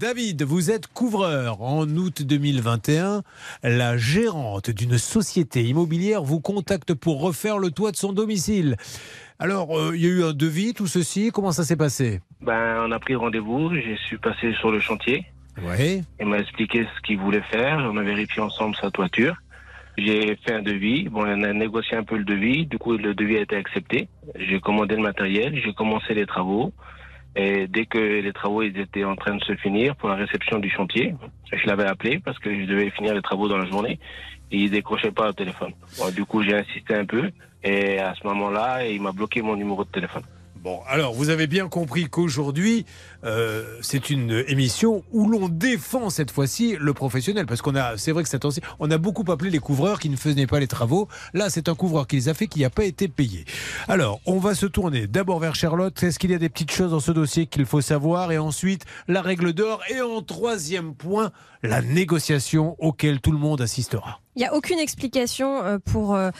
David, vous êtes couvreur. En août 2021, la gérante d'une société immobilière vous contacte pour refaire le toit de son domicile. Alors, euh, il y a eu un devis, tout ceci. Comment ça s'est passé? Ben, on a pris rendez-vous. Je suis passé sur le chantier. Oui. Il m'a expliqué ce qu'il voulait faire. On a vérifié ensemble sa toiture. J'ai fait un devis. Bon, on a négocié un peu le devis. Du coup, le devis a été accepté. J'ai commandé le matériel. J'ai commencé les travaux. Et dès que les travaux ils étaient en train de se finir pour la réception du chantier, je l'avais appelé parce que je devais finir les travaux dans la journée. Et il décrochait pas au téléphone. Bon, du coup, j'ai insisté un peu. Et à ce moment-là, il m'a bloqué mon numéro de téléphone. Bon, alors vous avez bien compris qu'aujourd'hui, euh, c'est une émission où l'on défend cette fois-ci le professionnel, parce qu'on a, c'est vrai que cette aussi, on a beaucoup appelé les couvreurs qui ne faisaient pas les travaux. Là, c'est un couvreur qui les a fait, qui n'a pas été payé. Alors, on va se tourner d'abord vers Charlotte. Est-ce qu'il y a des petites choses dans ce dossier qu'il faut savoir? Et ensuite, la règle d'or. Et en troisième point, la négociation auquel tout le monde assistera. Il n'y a aucune explication euh, pour euh,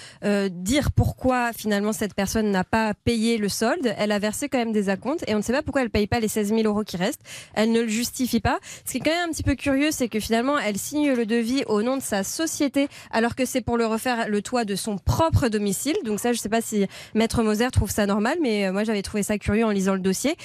dire pourquoi finalement cette personne n'a pas payé le solde. Elle a versé quand même des acomptes et on ne sait pas pourquoi elle ne paye pas les 16 000 euros qui restent. Elle ne le justifie pas. Ce qui est quand même un petit peu curieux, c'est que finalement elle signe le devis au nom de sa société alors que c'est pour le refaire le toit de son propre domicile. Donc ça, je ne sais pas si Maître Moser trouve ça normal, mais moi j'avais trouvé ça curieux en lisant le dossier.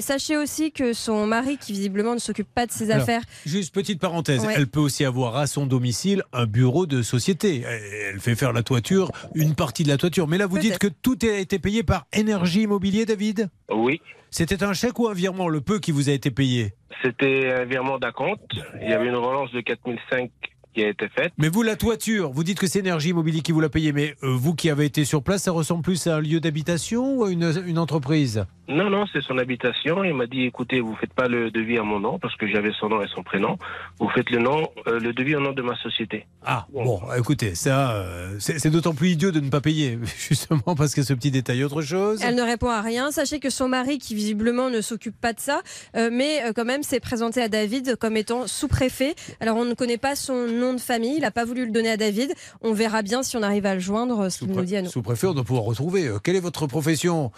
sachez aussi que son mari, qui visiblement ne s'occupe pas de ses Alors, affaires, Juste petite parenthèse, Ouais. elle peut aussi avoir à son domicile un bureau de société. Elle fait faire la toiture, une partie de la toiture. Mais là, vous dites que tout a été payé par Énergie Immobilier, David? Oui. C'était un chèque ou un virement, le peu qui vous a été payé? C'était un virement d'acompte. Il y avait une relance de 4005 qui a été faite. Mais vous, la toiture, vous dites que c'est Énergie Immobilier qui vous l'a payé, mais euh, vous qui avez été sur place, ça ressemble plus à un lieu d'habitation ou à une, une entreprise? Non, non, c'est son habitation. Il m'a dit, écoutez, vous faites pas le devis à mon nom parce que j'avais son nom et son prénom. Vous faites le nom, euh, le devis au nom de ma société. Ah, bon, écoutez, ça, euh, c'est c'est d'autant plus idiot de ne pas payer, justement parce que ce petit détail. Autre chose Elle ne répond à rien. Sachez que son mari, qui visiblement ne s'occupe pas de ça, euh, mais euh, quand même s'est présenté à David comme étant sous-préfet. Alors on ne connaît pas son nom de famille, il n'a pas voulu le donner à David. On verra bien si on arrive à le joindre, ce qu'il nous dit à nous. Sous-préfet, on doit pouvoir retrouver. Euh, quelle est votre profession?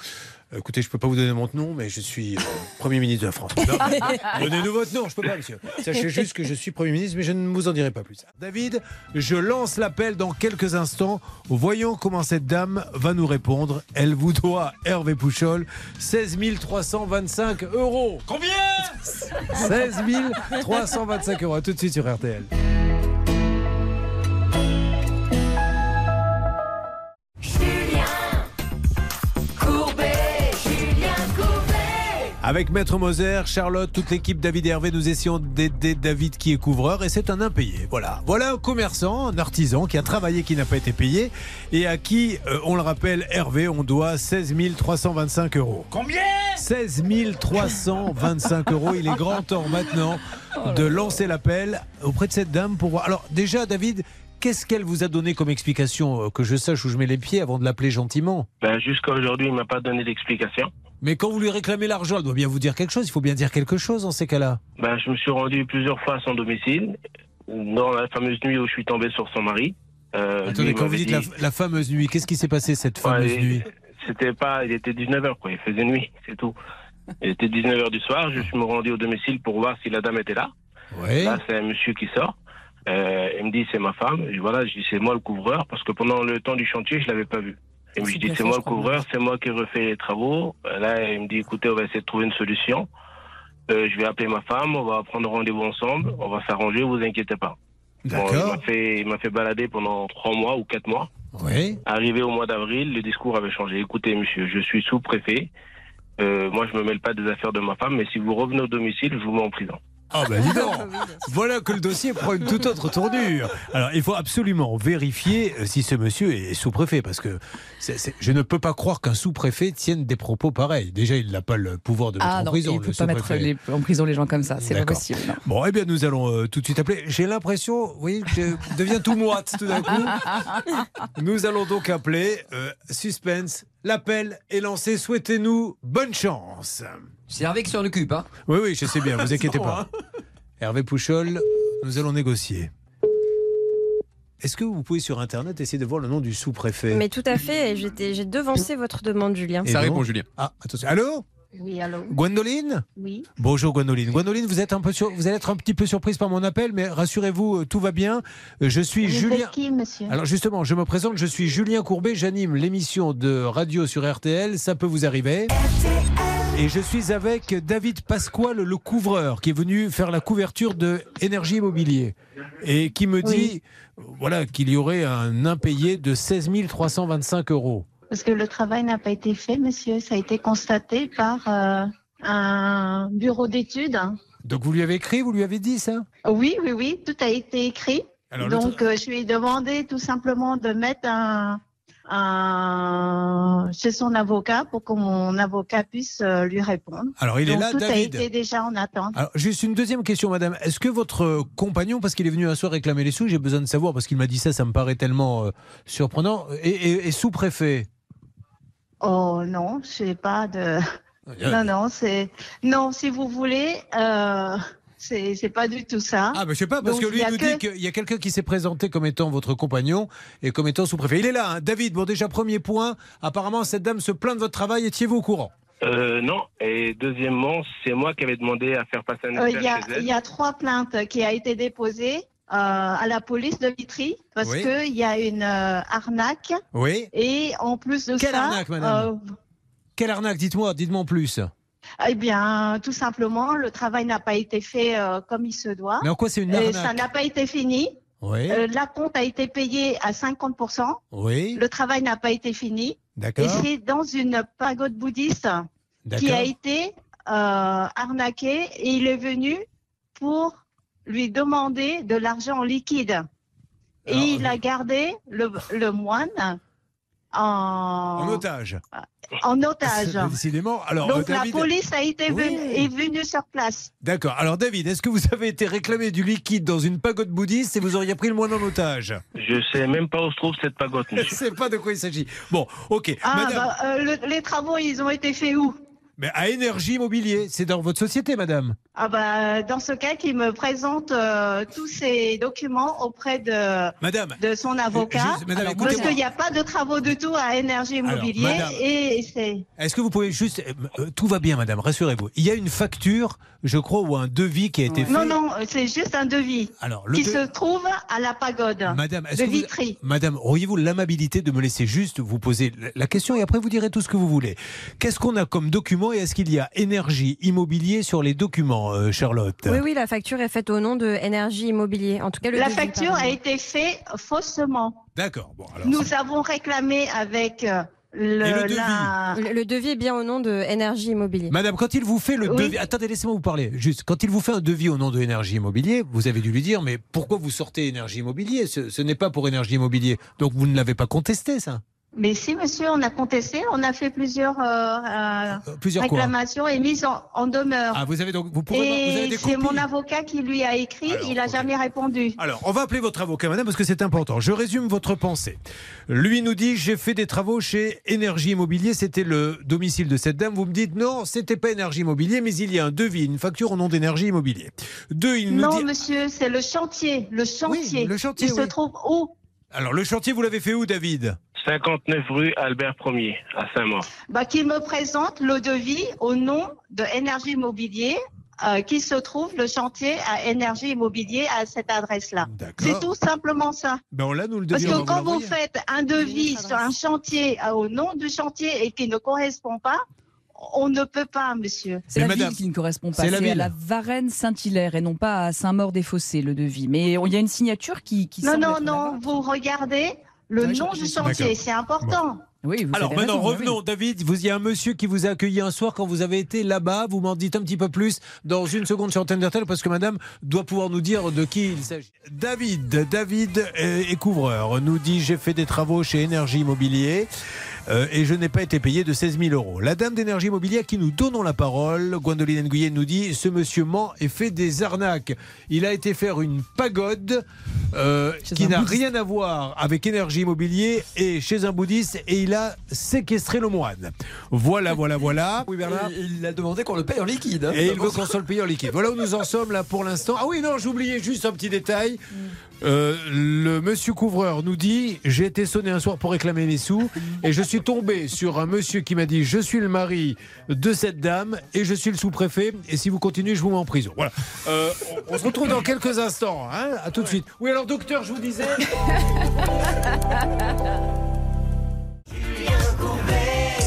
Euh, Écoutez, je ne peux pas vous donner mon nom, mais je suis euh, Premier ministre de la France. Donnez-nous votre nom, je ne peux pas, monsieur. Sachez juste que je suis Premier ministre, mais je ne vous en dirai pas plus. David, je lance l'appel dans quelques instants. Voyons comment cette dame va nous répondre. Elle vous doit, Hervé Pouchol, 16 325 euros. Combien? 16 325 euros. À tout de suite sur RTL. Avec Maître Moser, Charlotte, toute l'équipe David et Hervé, nous essayons d'aider David qui est couvreur et c'est un impayé. Voilà. Voilà un commerçant, un artisan qui a travaillé, qui n'a pas été payé et à qui, euh, on le rappelle, Hervé, on doit 16 325 euros. Combien? 16 325 euros. Il est grand temps maintenant de lancer l'appel auprès de cette dame pour voir. Alors déjà, David, qu'est-ce qu'elle vous a donné comme explication euh, que je sache où je mets les pieds avant de l'appeler gentiment? Ben, jusqu'à aujourd'hui, il m'a pas donné d'explication. Mais quand vous lui réclamez l'argent, elle doit bien vous dire quelque chose. Il faut bien dire quelque chose dans ces cas-là. Ben, je me suis rendu plusieurs fois à son domicile, dans la fameuse nuit où je suis tombé sur son mari. Euh, Attendez, quand vous dites la, dit- la fameuse nuit, qu'est-ce qui s'est passé cette fameuse nuit? C'était pas, il était 19h, quoi. Il faisait nuit, c'est tout. Il était 19h du soir. Je suis me rendu au domicile pour voir si la dame était là. Là, c'est un monsieur qui sort. Euh, il me dit, c'est ma femme. Et voilà, je dis, c'est moi le couvreur, parce que pendant le temps du chantier, je l'avais pas vu. Et je dis, c'est moi le couvreur, c'est moi qui refais les travaux. Là, il me dit, écoutez, on va essayer de trouver une solution. Euh, je vais appeler ma femme, on va prendre rendez-vous ensemble, on va s'arranger, vous inquiétez pas. Bon, il m'a fait, il m'a fait balader pendant trois mois ou quatre mois. Oui. Arrivé au mois d'avril, le discours avait changé. Écoutez, monsieur, je suis sous-préfet. Euh, moi, je me mêle pas des affaires de ma femme, mais si vous revenez au domicile, je vous mets en prison. Ah ben dis donc Voilà que le dossier prend une toute autre tournure. Alors il faut absolument vérifier euh, si ce monsieur est sous-préfet, parce que je ne peux pas croire qu'un sous-préfet tienne des propos pareils. Déjà, il n'a pas le pouvoir de mettre Ah en non, prison. il ne peut pas mettre les- en prison les gens comme ça, c'est pas possible. non. Bon, eh bien, nous allons euh, tout de suite appeler. J'ai l'impression, que je deviens tout moite tout d'un coup. Nous allons donc appeler. euh, suspense. L'appel est lancé. Souhaitez-nous bonne chance. C'est Hervé qui s'en occupe, hein Oui, oui, je sais bien, vous inquiétez pas. Hervé Pouchol, nous allons négocier. Est-ce que vous pouvez sur Internet essayer de voir le nom du sous-préfet? Mais tout à fait, j'ai devancé votre demande, Julien. Et non Ah, attention. Allô? Oui, allô Gwendoline Oui. Bonjour Gwendoline. Gwendoline, vous êtes un peu sur... vous allez être un petit peu surprise par mon appel, mais rassurez-vous, euh, tout va bien. Euh, Je suis Vous Julien. êtes qui, monsieur? Alors justement, je me présente, je suis Julien Courbet, j'anime l'émission de radio sur RTL, ça peut vous arriver. Et je suis avec David Pasquale, le couvreur, qui est venu faire la couverture de Énergie Immobilier et qui me dit voilà, qu'il y aurait un impayé de 16 325 euros. Parce que le travail n'a pas été fait, monsieur. Ça a été constaté par euh, un bureau d'études. Donc vous lui avez écrit, vous lui avez dit ça? Oui, oui, oui, tout a été écrit. Alors, Donc, euh, je lui ai demandé tout simplement de mettre un, un- chez son avocat pour que mon avocat puisse euh, lui répondre. Alors il est Donc, là, tout a été déjà en attente. Alors, juste une deuxième question, madame. Est-ce que votre compagnon, parce qu'il est venu un soir réclamer les sous, j'ai besoin de savoir, parce qu'il m'a dit ça, ça me paraît tellement euh, surprenant, est, est- est sous-préfet? Oh non, je n'ai pas de. Non, non, c'est. Non, si vous voulez, euh, c'est c'est pas du tout ça. Ah, mais je sais pas, parce Donc, que lui il nous que- dit qu'il y a quelqu'un qui s'est présenté comme étant votre compagnon et comme étant sous-préfet. Il est là, hein. David. Bon, déjà, premier point. Apparemment, cette dame se plaint de votre travail. Étiez-vous au courant? Euh, non. Et deuxièmement, c'est moi qui avais demandé à faire passer un Euh, Il y, y a trois plaintes qui a été déposées euh, à la police de Vitry parce Oui. qu'il y a une euh, arnaque Oui. et en plus de Quelle ça, arnaque, madame? Quelle arnaque Dites-moi, dites-moi en plus. euh, eh bien, tout simplement, le travail n'a pas été fait euh, comme il se doit. Mais en quoi c'est une Et arnaque? ça n'a pas été fini. Oui. Euh, la compte a été payée à 50%. Oui. Le travail n'a pas été fini. Et D'accord. c'est dans une pagode bouddhiste qui a été euh, arnaqué et il est venu pour lui demander de l'argent en liquide. Et Alors, il a gardé le, le moine en, En otage. en otage. Décidément. Alors, Donc euh, la police a été Oui. venue, est venue sur place. D'accord. Alors, David, est-ce que vous avez été réclamé du liquide dans une pagode bouddhiste et vous auriez pris le moine en otage? Je sais même pas où se trouve cette pagode, Je ne sais pas de quoi il s'agit. Bon, ok. Ah, madame, bah, euh, le- les travaux, ils ont été faits où? Mais à Énergie Immobilier, c'est dans votre société, madame ah bah, Dans ce cas, qu'il me présente euh, tous ces documents auprès de, Madame, de son avocat. madame, Parce qu'il n'y a pas de travaux du tout à énergie Alors, immobilier madame. et c'est. est-ce que vous pouvez juste... euh, euh, tout va bien, madame, rassurez-vous. Il y a une facture, je crois, ou un devis qui a été fait. Non, non, c'est juste un devis Alors, qui de- se trouve à la pagode Madame, de vous- Vitry. Madame, auriez-vous l'amabilité de me laisser juste vous poser la question et après vous direz tout ce que vous voulez. Qu'est-ce qu'on a comme document et est-ce qu'il y a énergie immobilier sur les documents, euh, Charlotte Oui, oui, la facture est faite au nom de Énergie Immobilier. En tout cas, le La devis, facture pardon. a été faite faussement. D'accord. Bon, alors. Nous avons réclamé avec euh, le, Et le devis la- Le, le devis est bien au nom de Énergie Immobilier. Madame, quand il vous fait le Oui. devis, attendez, laissez-moi vous parler. Juste, quand il vous fait un devis au nom de Énergie Immobilier, vous avez dû lui dire, mais pourquoi vous sortez Énergie Immobilier? Ce, ce n'est pas pour Énergie Immobilier. Donc vous ne l'avez pas contesté, ça? Mais si, monsieur, on a contesté, on a fait plusieurs euh, euh, Euh, Plusieurs réclamations et mises en, en demeure. Ah, vous avez donc, vous pouvez, c'est mon avocat qui lui a écrit, Alors, il n'a jamais répondu. Alors, on va appeler votre avocat, madame, parce que c'est important. Je résume votre pensée. Lui nous dit J'ai fait des travaux chez Énergie Immobilier, c'était le domicile de cette dame. Vous me dites Non, c'était pas Énergie Immobilier, mais il y a un devis, une facture au nom d'Énergie Immobilier. Deux, il nous Non, dit monsieur, c'est le chantier. Le chantier. le chantier, Il se oui. trouve où? Alors, le chantier, vous l'avez fait où, David? 59 rue Albert 1er, à Saint-Maur. bah, Qu'il me présente le devis au nom de Énergie Immobilier, euh, qui se trouve le chantier à Énergie Immobilier à cette adresse-là. C'est tout simplement ça. Ben, là, nous le Parce que quand vous faites un devis sur un chantier euh, au nom du chantier et qui ne correspond pas, on ne peut pas, monsieur. C'est la madame, ville qui ne correspond pas. c'est la C'est à ville. la Varennes-Saint-Hilaire et non pas à Saint-Maur-des-Fossés, le devis. Mais on- il y a une signature qui. qui Non, non, non, vous regardez le Oui, nom je du sais. chantier, c'est important. Oui, vous Alors maintenant, raison, oui, revenons, David. Vous, il y a un monsieur qui vous a accueilli un soir quand vous avez été là-bas. Vous m'en dites un petit peu plus dans une seconde sur Antenne parce que madame doit pouvoir nous dire de qui il s'agit. David, David est couvreur, nous dit J'ai fait des travaux chez Énergie Immobilier. Euh, et je n'ai pas été payé de 16 000 euros. La dame d'énergie immobilier à qui nous donnons la parole, Gwendoline Nguyen, nous dit ce monsieur ment et fait des arnaques. Il a été faire une pagode euh, qui n'a rien à voir avec énergie immobilier et chez un bouddhiste et il a séquestré le moine. Voilà, voilà, voilà. Oui, Bernard. Il a demandé qu'on le paye en liquide. hein. Et il veut qu'on soit le paye en liquide. Voilà où nous en sommes là pour l'instant. Ah oui, non, j'oubliais juste un petit détail. Euh, le monsieur couvreur nous dit J'ai été sonné un soir pour réclamer mes sous et je suis tombé sur un monsieur qui m'a dit Je suis le mari de cette dame et je suis le sous-préfet. Et si vous continuez, je vous mets en prison. Voilà. Euh, on, on se retrouve dans quelques instants. Hein à tout de suite. Oui, alors, docteur, je vous disais.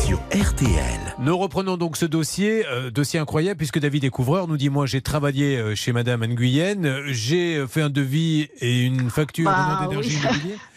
sur RTL. Nous reprenons donc ce dossier, euh, dossier incroyable, puisque David Découvreur nous dit Moi, j'ai travaillé euh, chez Madame Nguyen, j'ai euh, fait un devis et une facture Bah, au nom d'énergie oui. immobilière.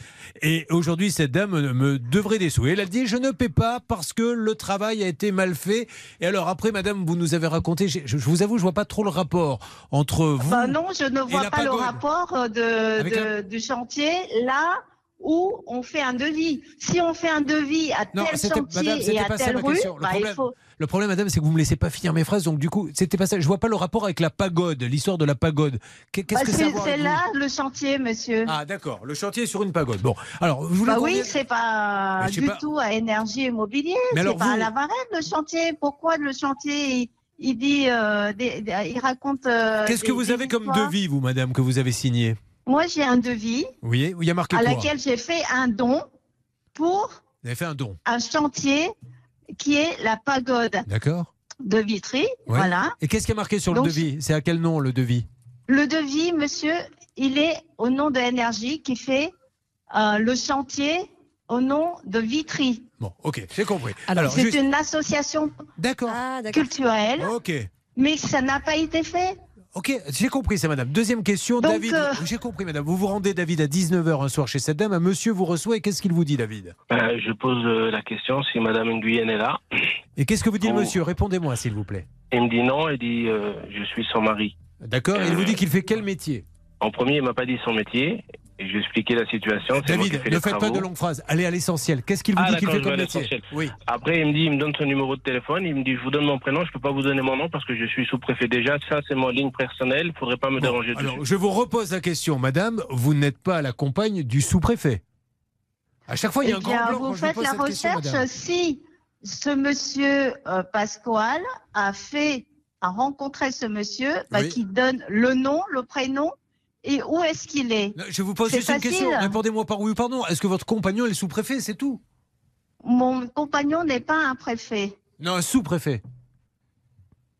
Et aujourd'hui, cette dame me- devrait des sous. Et elle a dit Je ne paie pas parce que le travail a été mal fait. Et alors, après, Madame, vous nous avez raconté, je, je vous avoue, je vois pas trop le rapport entre vous. Bah non, je ne vois pas le rapport de, Avec de- la- du chantier là où on fait un devis. Si on fait un devis à Non, tel chantier madame, et à telle rue. Le bah, il problème- faut. Le problème, madame, c'est que vous me laissez pas finir mes phrases. Donc, du coup, c'était pas ça. Je vois pas le rapport avec la pagode, l'histoire de la pagode. Qu'est- Qu'est-ce Bah, que c'est là le chantier, monsieur. Ah, d'accord. Le chantier est sur une pagode. Bon, alors, vous bah oui, c'est pas du pas. tout à énergie immobilier. Mais C'est pas vous- à la Varenne le chantier. Pourquoi le chantier il, dit, euh, des- des- il raconte. euh, Qu'est-ce que vous avez comme devis, vous, madame, que vous avez signé? Moi, j'ai un devis Oui, il y a marqué à quoi laquelle j'ai fait un don pour Vous avez fait un don, un chantier qui est la pagode d'accord de Vitry. Ouais. Voilà. Et qu'est-ce qui est marqué sur Donc, le devis? C'est à quel nom, le devis? Le devis, monsieur, il est au nom de Énergie qui fait euh, le chantier au nom de Vitry. Bon, ok, j'ai compris. Alors, C'est juste... une association D'accord. Ah, d'accord. culturelle, Ok. mais ça n'a pas été fait. Ok, j'ai compris ça, madame. Deuxième question, Donc, David. euh, J'ai compris, madame. Vous vous rendez, David, à 19h un soir chez cette dame. Un monsieur vous reçoit et qu'est-ce qu'il vous dit, David? Euh, je pose euh, la question si Madame Nguyen est là. Et qu'est-ce que vous dit le Oh. monsieur? Répondez-moi, s'il vous plaît. Il me dit non, il dit euh, je suis son mari. D'accord Et il vous dit qu'il fait quel métier? En premier, il m'a pas dit son métier. Et je lui ai expliqué la situation. David, ne faites pas de longues phrases. Allez à l'essentiel. Qu'est-ce qu'il vous Ah, dit qu'il fait comme métier l'essentiel. Oui. Après, il me dit, il me donne son numéro de téléphone. Il me dit, je vous donne mon prénom. Je peux pas vous donner mon nom parce que je suis sous-préfet. Déjà, ça, c'est mon ligne personnelle. Il faudrait pas me Bon, déranger alors, dessus. je vous repose la question, madame. Vous n'êtes pas la compagne du sous-préfet. À chaque fois, il y a Eh un bien, grand blanc vous quand je faites pose la cette recherche si ce monsieur euh, Pasquale a fait, a rencontré ce monsieur bah, Oui. qui donne le nom, le prénom et où est-ce qu'il est? Je vous pose juste une question. Répondez-moi par oui ou par non. Est-ce que votre compagnon est sous-préfet C'est tout? Mon compagnon n'est pas un préfet. Non, un sous-préfet.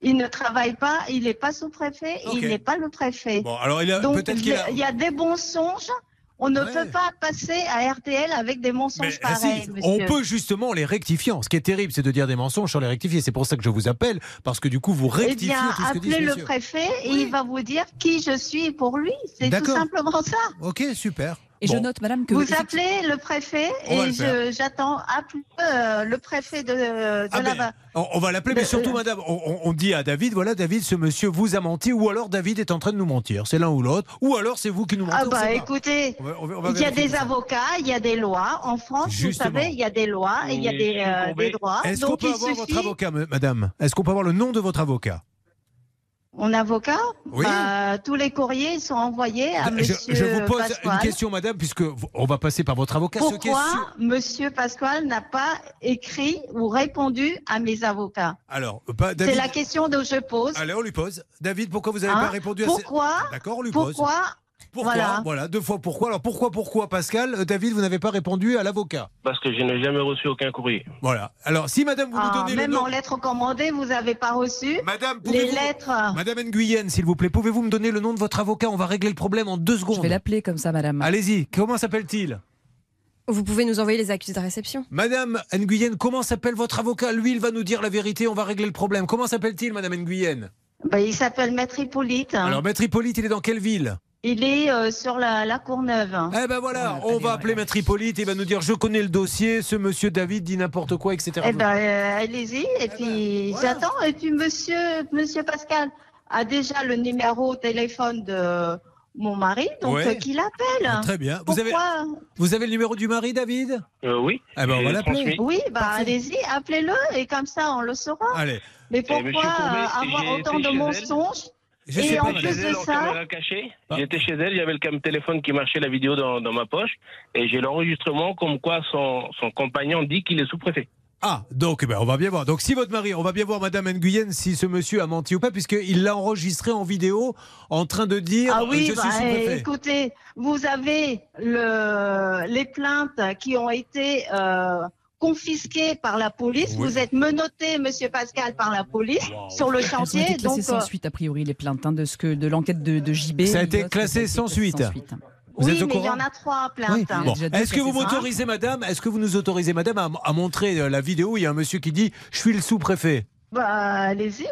Il ne travaille pas, il n'est pas sous-préfet, il n'est pas le préfet. Bon, alors il a Donc peut-être il a. il y a des mensonges. On ne Ouais. peut pas passer à RTL avec des Mais, mensonges si, pareils, on peut justement les rectifier. Ce qui est terrible, c'est de dire des mensonges sans les rectifier. C'est pour ça que je vous appelle, parce que du coup, vous Eh rectifiez bien, tout ce que dit ce appelez le monsieur. préfet et Oui. il va vous dire qui je suis pour lui. C'est tout simplement ça. Ok, super. Et je note, madame, que. Vous appelez le préfet et j'attends appelez, euh, le préfet de, de Ah la ben, on, on va l'appeler, mais Le- surtout, madame, on, on- on dit à David, voilà, David, ce monsieur vous a menti, ou alors David est en train de nous mentir. C'est l'un ou l'autre, ou alors c'est vous qui nous mentez. Ah bah écoutez, il y a des avocats, il y a des lois. En France, Justement. vous savez, il y a des lois et il y a des, euh, des droits. Est-ce qu'on peut avoir suffit, votre avocat, me- madame? Est-ce qu'on peut avoir le nom de votre avocat? Mon avocat, Oui. bah, tous les courriers sont envoyés à je, Monsieur je vous pose Pasquale. une question, madame, puisque on va passer par votre avocat. Pourquoi sûr- Monsieur Pasquale n'a pas écrit ou répondu à mes avocats? Alors, pas David. C'est la question que je pose. Allez, on lui pose. David, pourquoi vous n'avez Hein? pas répondu à ces... Pourquoi D'accord, on lui pose. Pourquoi Pourquoi Voilà. Voilà. deux fois pourquoi. Alors pourquoi, pourquoi, Pascal Euh, David, vous n'avez pas répondu à l'avocat Parce que je n'ai jamais reçu aucun courrier. Voilà. Alors, si madame, vous Ah, nous donnez Même le nom. en lettres commandées, vous n'avez pas reçu Madame, les pouvez-vous- lettres. Madame Nguyen, s'il vous plaît, pouvez-vous me donner le nom de votre avocat On va régler le problème en deux Je secondes. vais l'appeler comme ça, madame. Allez-y, comment s'appelle-t-il Vous pouvez nous envoyer les accusés de réception. Madame Nguyen, comment s'appelle votre avocat Lui, il va nous dire la vérité, on va régler le problème. Comment s'appelle-t-il, Madame Nguyen Ben, il s'appelle Maître Hippolyte. Alors, Maître Hippolyte, il est dans quelle ville Il est euh, sur la, la Courneuve. Eh ben voilà, Ouais, on va appeler Maître Hippolyte, il va nous dire je connais le dossier, ce monsieur David dit n'importe quoi, etc. Eh ben, euh, allez-y. Et puis, ben, voilà. j'attends. Et puis, monsieur, monsieur Pascal a déjà le numéro au téléphone de mon mari, donc Ouais. euh, qu'il appelle. Ah, Très bien. Vous avez, Pourquoi vous avez le numéro du mari, David? Euh, oui. Eh ben, on va l'appeler. Oui, bah allez-y, appelez-le et comme ça on le saura. Allez, Mais monsieur pourquoi Courbet, avoir autant de mensonges je Et en plus de elle, en ça- caméra cachée. Ah. J'étais chez elle, il y avait le cam- téléphone qui marchait, la vidéo dans, dans ma poche, et j'ai l'enregistrement comme quoi son, son compagnon dit qu'il est sous-préfet. Ah, donc eh ben, on va bien voir. Donc si votre mari, on va bien voir Madame Nguyen si ce monsieur a menti ou pas, puisqu'il l'a enregistré en vidéo en train de dire Ah oui, je bah, suis sous-préfet. écoutez, vous avez le, les plaintes qui ont été euh, confisqué par la police. Oui. Vous êtes menotté, Monsieur Pascal, par la police Wow. sur le Elles ont chantier. été Donc, sans euh, suite, a priori, les plaintes hein, de, ce que, de l'enquête de, de JB. Ça a été classé sans suite. Vous oui, êtes au mais il y en a trois plaintes. Oui. Bon. Est-ce que vous m'autorisez, madame Est-ce que vous nous autorisez, madame, à, à montrer euh, la vidéo? Où il y a un monsieur qui dit Je suis le sous-préfet Bah, allez-y,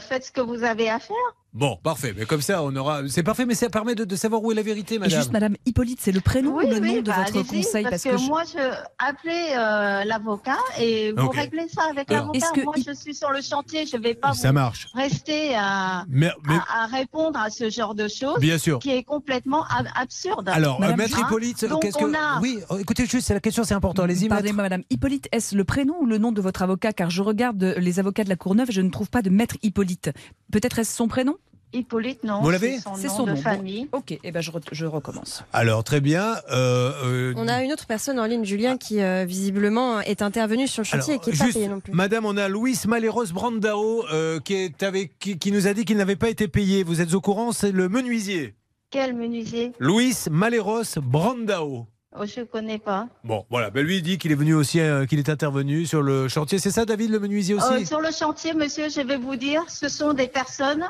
faites ce que vous avez à faire. Bon, parfait. Mais comme ça, on aura. C'est parfait, mais ça permet de, de savoir où est la vérité, Et madame. juste, Madame Hippolyte, c'est le prénom Oui, ou le oui, nom de bah, votre conseil? parce, que, que, je- moi, je appelez euh, l'avocat et vous Ok. réglez ça avec l'avocat. est-ce que Moi, il- je suis sur le chantier, je vais pas Ça vous marche. rester à, Mais, mais- à, à répondre à ce genre de choses bien sûr. qui est complètement ab- absurde. Alors, euh, Madame maître Jean, Hippolyte, donc qu'est-ce que. a- Oui, oh, écoutez, juste, c'est la question, c'est important. Allez-y. Pardonnez-moi, Madame Hippolyte, est-ce le prénom ou le nom de votre avocat? Car je regarde les avocats de la Courneuve et je ne trouve pas de Maître Hippolyte. Peut-être est-ce son prénom? Hippolyte, non. Vous l'avez C'est son nom de. Bon. famille. Ok, eh ben je, re- je recommence. Alors, très bien. euh, euh, On a une autre personne en ligne, Julien, qui euh, visiblement est intervenue sur le chantier alors, et qui n'est pas payé non plus. Madame, on a Luis Maleros Brandao euh, qui, est avec, qui, qui nous a dit qu'il n'avait pas été payé. Vous êtes au courant C'est le menuisier. Quel menuisier? Luis Maleros Brandao. oh, Je ne connais pas. Bon, voilà. Ben, lui il dit qu'il est venu aussi, euh, qu'il est intervenu sur le chantier. C'est ça, David, le menuisier aussi? Euh, sur le chantier, monsieur, je vais vous dire, ce sont des personnes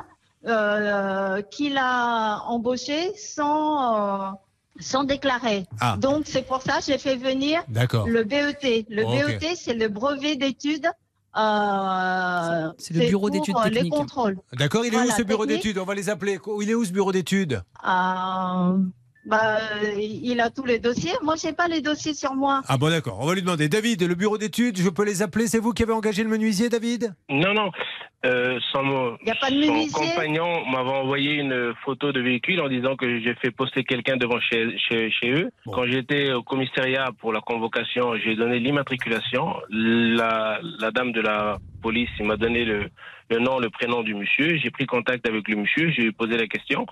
euh, qu'il a embauchées sans, euh, sans déclarer. Ah. Donc, c'est pour ça que j'ai fait venir le BET. Le Ok. BET, c'est le brevet d'études. euh, C'est le bureau d'études euh, Les techniques. contrôles. D'accord, il est où ce bureau d'études? On va les appeler. Il est où ce bureau d'études? Euh, bah, il a tous les dossiers. Moi, j'ai pas les dossiers sur moi. Ah bon, d'accord. On va lui demander. David, le bureau d'études, je peux les appeler C'est vous qui avez engagé le menuisier, David? Non, non. Euh, son, Il n'y a pas de son menuisier? compagnon m'avait envoyé une photo de véhicule en disant que j'ai fait poster quelqu'un devant chez, chez, chez eux. Bon. Quand j'étais au commissariat pour la convocation, j'ai donné l'immatriculation. La, la dame de la police m'a donné le, le nom, le prénom du monsieur. J'ai pris contact avec le monsieur. J'ai posé la question.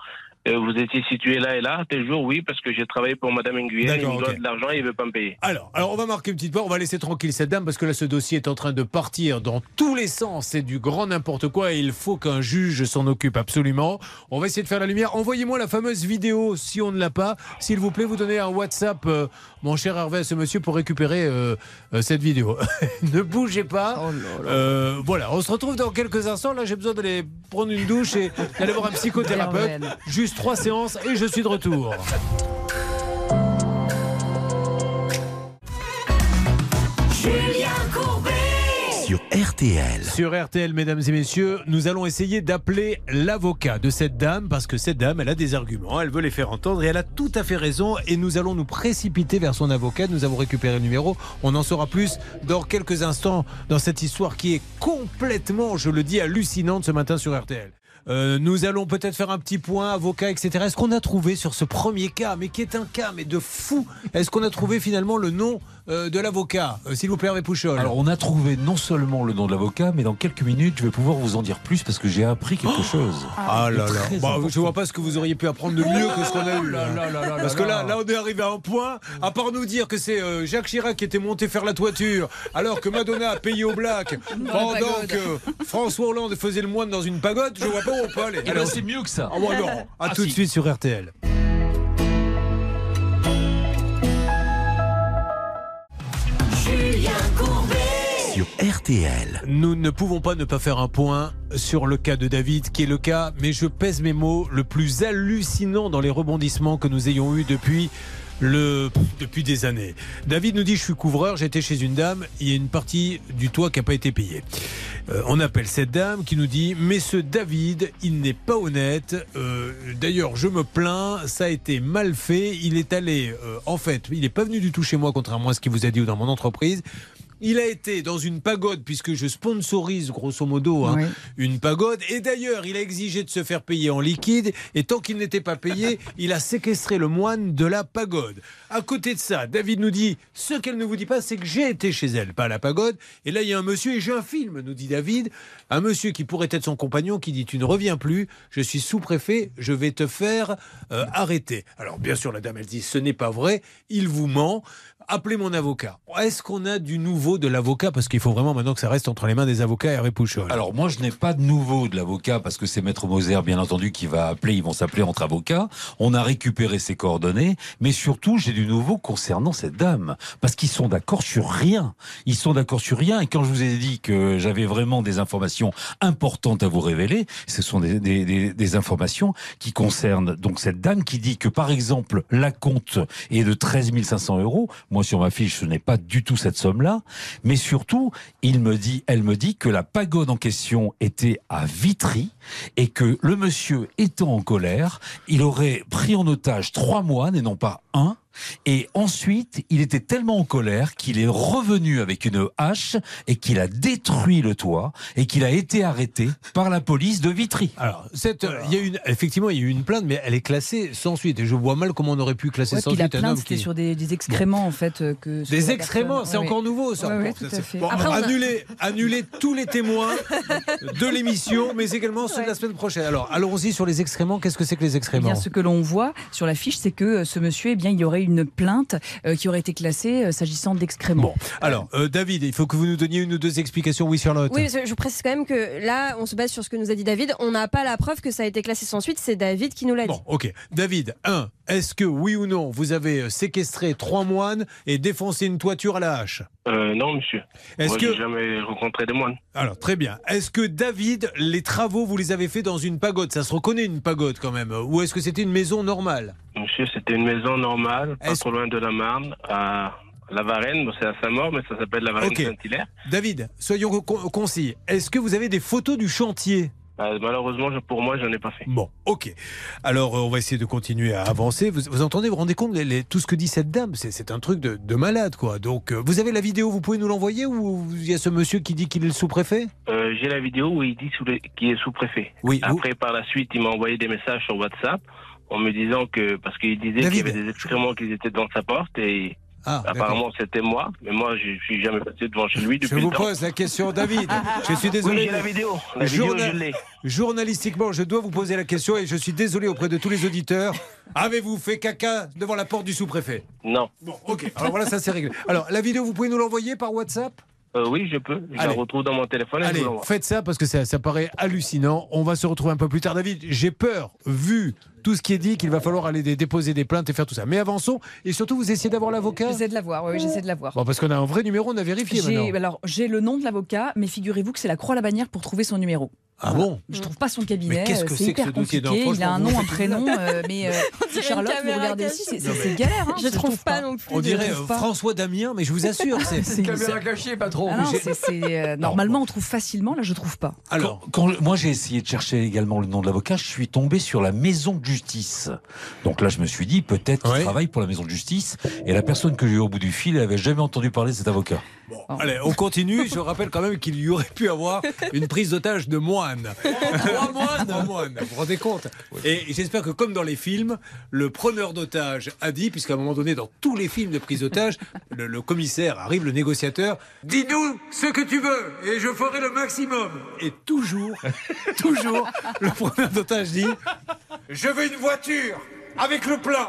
Euh, vous étiez situé là et là tel jour Oui, parce que j'ai travaillé pour Madame Nguyen. Il D'accord, me doit de l'argent. Il veut pas me payer. Alors, alors, on va marquer une petite pause. On va laisser tranquille cette dame parce que là, ce dossier est en train de partir dans tous les sens. C'est du grand n'importe quoi et il faut qu'un juge s'en occupe absolument. On va essayer de faire la lumière. Envoyez-moi la fameuse vidéo si on ne l'a pas. S'il vous plaît, vous donnez un WhatsApp, euh, mon cher Hervé, à ce monsieur pour récupérer euh, euh, cette vidéo. ne bougez pas. Euh, voilà, on se retrouve dans quelques instants. Là, j'ai besoin d'aller prendre une douche et d'aller voir un psychothérapeute. Juste trois séances et je suis de retour. Sur RTL. Sur RTL, mesdames et messieurs, nous allons essayer d'appeler l'avocat de cette dame parce que cette dame, elle a des arguments, elle veut les faire entendre et elle a tout à fait raison et nous allons nous précipiter vers son avocat. Nous avons récupéré le numéro. On en saura plus dans quelques instants dans cette histoire qui est complètement, je le dis, hallucinante ce matin sur RTL. Euh, nous allons peut-être faire un petit point, avocat, etc. Est-ce qu'on a trouvé sur ce premier cas, mais qui est un cas, mais de fou, est-ce qu'on a trouvé finalement le nom euh, de l'avocat Euh, S'il vous plaît, Hervé Pouchol? Alors, on a trouvé non seulement le nom de l'avocat, mais dans quelques minutes, je vais pouvoir vous en dire plus parce que j'ai appris quelque chose. Ah là là. Bah, je vois pas ce que vous auriez pu apprendre de mieux que ce qu'on a eu. là là Parce que là, là. on est arrivé à un point, à part nous dire que c'est euh, Jacques Chirac qui était monté faire la toiture, alors que Madonna a payé au black, pendant que François Hollande faisait le moine dans une pagode, je vois pas où ben, Alors, c'est mieux que ça. ah, bon, non. À Ah, tout de suite sur RTL. Sur RTL. Nous ne pouvons pas ne pas faire un point sur le cas de David, qui est le cas, mais je pèse mes mots, le plus hallucinant dans les rebondissements que nous ayons eus depuis le depuis des années. David nous dit je suis couvreur, j'étais chez une dame, il y a une partie du toit qui n'a pas été payée. Euh, on appelle cette dame qui nous dit mais ce David, il n'est pas honnête. Euh, D'ailleurs, je me plains, ça a été mal fait. Il est allé, euh, en fait, il n'est pas venu du tout chez moi, contrairement à ce qu'il vous a dit ou dans mon entreprise. Il a été dans une pagode, puisque je sponsorise grosso modo hein, Oui. une pagode. Et d'ailleurs, il a exigé de se faire payer en liquide. Et tant qu'il n'était pas payé, il a séquestré le moine de la pagode. À côté de ça, David nous dit ce qu'elle ne vous dit pas, c'est que j'ai été chez elle, pas à la pagode. Et là, il y a un monsieur, et j'ai un film, nous dit David, un monsieur qui pourrait être son compagnon, qui dit Tu ne reviens plus, je suis sous-préfet, je vais te faire euh, arrêter. Alors, bien sûr, la dame, elle dit Ce n'est pas vrai, il vous ment. Appelez mon avocat. Est-ce qu'on a du nouveau de l'avocat? Parce qu'il faut vraiment maintenant que ça reste entre les mains des avocats et Pouchol. Alors moi, je n'ai pas de nouveau de l'avocat parce que c'est Maître Moser, bien entendu, qui va appeler. Ils vont s'appeler entre avocats. On a récupéré ses coordonnées, mais surtout, j'ai du nouveau concernant cette dame parce qu'ils sont d'accord sur rien. Ils sont d'accord sur rien. Et quand je vous ai dit que j'avais vraiment des informations importantes à vous révéler, ce sont des, des- des- informations qui concernent donc cette dame qui dit que par exemple la compte est de 13 500 euros. Sur ma fiche, ce n'est pas du tout cette somme-là. Mais surtout, il me dit, elle me dit que la pagode en question était à Vitry et que le monsieur étant en colère, il aurait pris en otage trois moines et non pas un. Et ensuite, il était tellement en colère qu'il est revenu avec une hache et qu'il a détruit le toit et qu'il a été arrêté par la police de Vitry. Alors, cette, euh, il y a une, effectivement, il y a eu une plainte, mais elle est classée sans suite. Et je vois mal comment on aurait pu classer Ouais, sans puis la suite un plainte, homme c'était qui... sur des, des excréments, en fait. euh, que Des excréments, c'est Ouais, encore ouais. nouveau ça. Ouais, ouais, Bon, Après, a- annuler, tous les témoins de l'émission, mais également ceux de la semaine prochaine. Alors, allons-y sur les excréments. Qu'est-ce que c'est que les Eh excréments? Bien, ce que l'on voit sur la fiche, c'est que euh, ce monsieur, eh bien, il y aurait une plainte euh, qui aurait été classée euh, s'agissant d'excréments. Bon, alors, euh, David, il faut que vous nous donniez une ou deux explications. Oui, Charlotte. Oui, je précise quand même que là, on se base sur ce que nous a dit David. On n'a pas la preuve que ça a été classé sans suite. C'est David qui nous l'a dit. Bon, ok. David, 1. Est-ce que, oui ou non, vous avez euh, séquestré trois moines et défoncé une toiture à la hache? Euh, non, monsieur. Est-ce Moi, que. j'ai jamais rencontré de moine. Alors, très bien. Est-ce que, David, les travaux, vous les avez faits dans une pagode Ça se reconnaît une pagode quand même. Ou est-ce que c'était une maison normale? Monsieur, c'était une maison normale, pas Est-ce- trop loin de la Marne, à la Varenne. Bon, c'est à Saint-Maur, mais ça s'appelle la Varenne Ok. Saint-Hilaire. David, soyons con- concis. Est-ce que vous avez des photos du chantier? Euh, malheureusement, je- pour moi, j'en ai pas fait. Bon, ok. Alors, euh, on va essayer de continuer à avancer. Vous, vous entendez, vous vous rendez compte, les- les- tout ce que dit cette dame, c'est un truc de, de malade, quoi. Donc, euh, vous avez la vidéo, vous pouvez nous l'envoyer ou il y a ce monsieur qui dit qu'il est le sous-préfet? Euh, j'ai la vidéo où il dit qu'il est sous-préfet. Oui, vous- Après, par la suite, il m'a envoyé des messages sur WhatsApp en me disant que, parce qu'il disait qu'il y avait des excréments qui étaient dans sa porte et Ah, apparemment c'était moi. Mais moi, je suis jamais passé devant chez lui Je depuis vous le temps. pose la question, David. Je suis Oui, désolé. j'ai la vidéo. La vidéo, je. Journalistiquement, je dois vous poser la question et je suis désolé auprès de tous les auditeurs. Avez-vous fait caca devant la porte du sous-préfet? Non. Bon, ok. Alors voilà, ça c'est réglé. Alors, la vidéo, vous pouvez nous l'envoyer par WhatsApp? Euh, oui, je peux. Je Allez. la retrouve dans mon téléphone et je Allez, vous faites ça parce que ça, ça paraît hallucinant. On va se retrouver un peu plus tard. David, j'ai peur, vu tout ce qui est dit, qu'il va falloir aller dé- déposer des plaintes et faire tout ça. Mais avançons. Et surtout, vous essayez d'avoir l'avocat? J'essaie de l'avoir, oui, j'essaie de l'avoir. Bon, parce qu'on a un vrai numéro, on a vérifié J'ai maintenant. alors j'ai le nom de l'avocat, mais figurez-vous que c'est la croix à la bannière pour trouver son numéro. Ah bon? Je trouve pas son cabinet. Mais qu'est-ce que euh, c'est que hyper ce dossier Il a un nom, un prénom, euh, mais euh, Charlotte, vous regardez aussi, c'est Non, galère. hein, Je trouve pas non plus. On dirait je euh, pas. François Damien, mais je vous assure, c'est. C'est- Caméra cachée, pas trop. Ah non, j'ai- c'est- c'est, euh, normalement on trouve facilement, là je trouve pas. Alors, Quand, quand- moi j'ai essayé de chercher également le nom de l'avocat, je suis tombé sur la maison de justice. Donc là je me suis dit peut-être qu'il travaille pour la maison de justice et la personne que j'ai eu au bout du fil elle avait jamais entendu parler de cet avocat. Bon, allez, on continue. Je rappelle quand même qu'il y aurait pu avoir une prise d'otage de moine. Trois moines Trois moines, vous vous rendez compte Et j'espère que, comme dans les films, le preneur d'otage a dit, puisqu'à un moment donné, dans tous les films de prise d'otage, le, le commissaire arrive, le négociateur, dis-nous ce que tu veux et je ferai le maximum. Et toujours, toujours, le preneur d'otage dit, je veux une voiture avec le plein.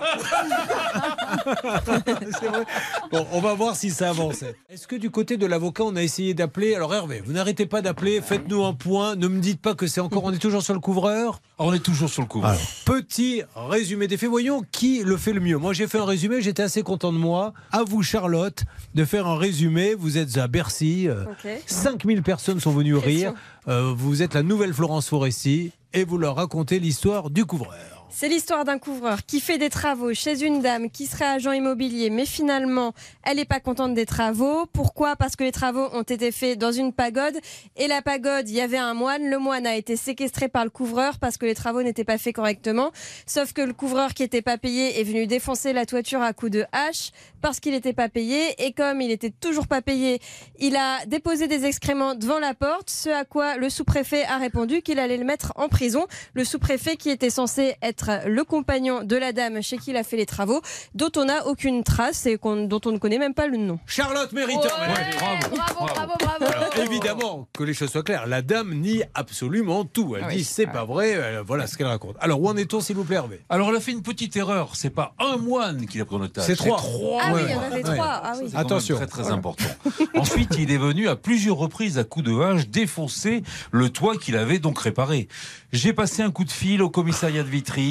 C'est vrai. Bon, on va voir si ça avance. Est-ce que du côté de l'avocat, on a essayé d'appeler Alors Hervé, vous n'arrêtez pas d'appeler, faites-nous un point. Ne me dites pas que c'est encore, on est toujours sur le couvreur? Ah, on est toujours sur le. Alors, petit résumé des faits. Voyons qui le fait le mieux. Moi, j'ai fait un résumé, j'étais assez content de moi. À vous, Charlotte, de faire un résumé. Vous êtes à Bercy. euh, Ok. 5000 personnes sont venues rire. Euh, vous êtes la nouvelle Florence Foresti et vous leur racontez l'histoire du couvreur. C'est l'histoire d'un couvreur qui fait des travaux chez une dame qui serait agent immobilier, mais finalement, elle n'est pas contente des travaux. Pourquoi? Parce que les travaux ont été faits dans une pagode. Et la pagode, il y avait un moine. Le moine a été séquestré par le couvreur parce que les travaux n'étaient pas faits correctement. Sauf que le couvreur qui n'était pas payé est venu défoncer la toiture à coups de hache parce qu'il n'était pas payé. Et comme il était toujours pas payé, il a déposé des excréments devant la porte, ce à quoi le sous-préfet a répondu qu'il allait le mettre en prison. Le sous-préfet qui était censé être être le compagnon de la dame chez qui il a fait les travaux, dont on n'a aucune trace et dont on ne connaît même pas le nom. Charlotte Méritant. Ouais, Bravo. bravo, bravo, bravo. Alors, évidemment, que les choses soient claires, la dame nie absolument tout. Elle Ah oui. dit c'est pas vrai, euh, voilà ce qu'elle raconte. Alors, où en est-on, s'il vous plaît, Hervé? Alors, elle a fait une petite erreur. C'est pas un moine qui l'a pris en otage. C'est trois. Ah oui, il y en avait trois. Ah oui. Attention. Très très important. Ensuite, il est venu à plusieurs reprises à coups de hache défoncer le toit qu'il avait donc réparé. J'ai passé un coup de fil au commissariat de Vitry.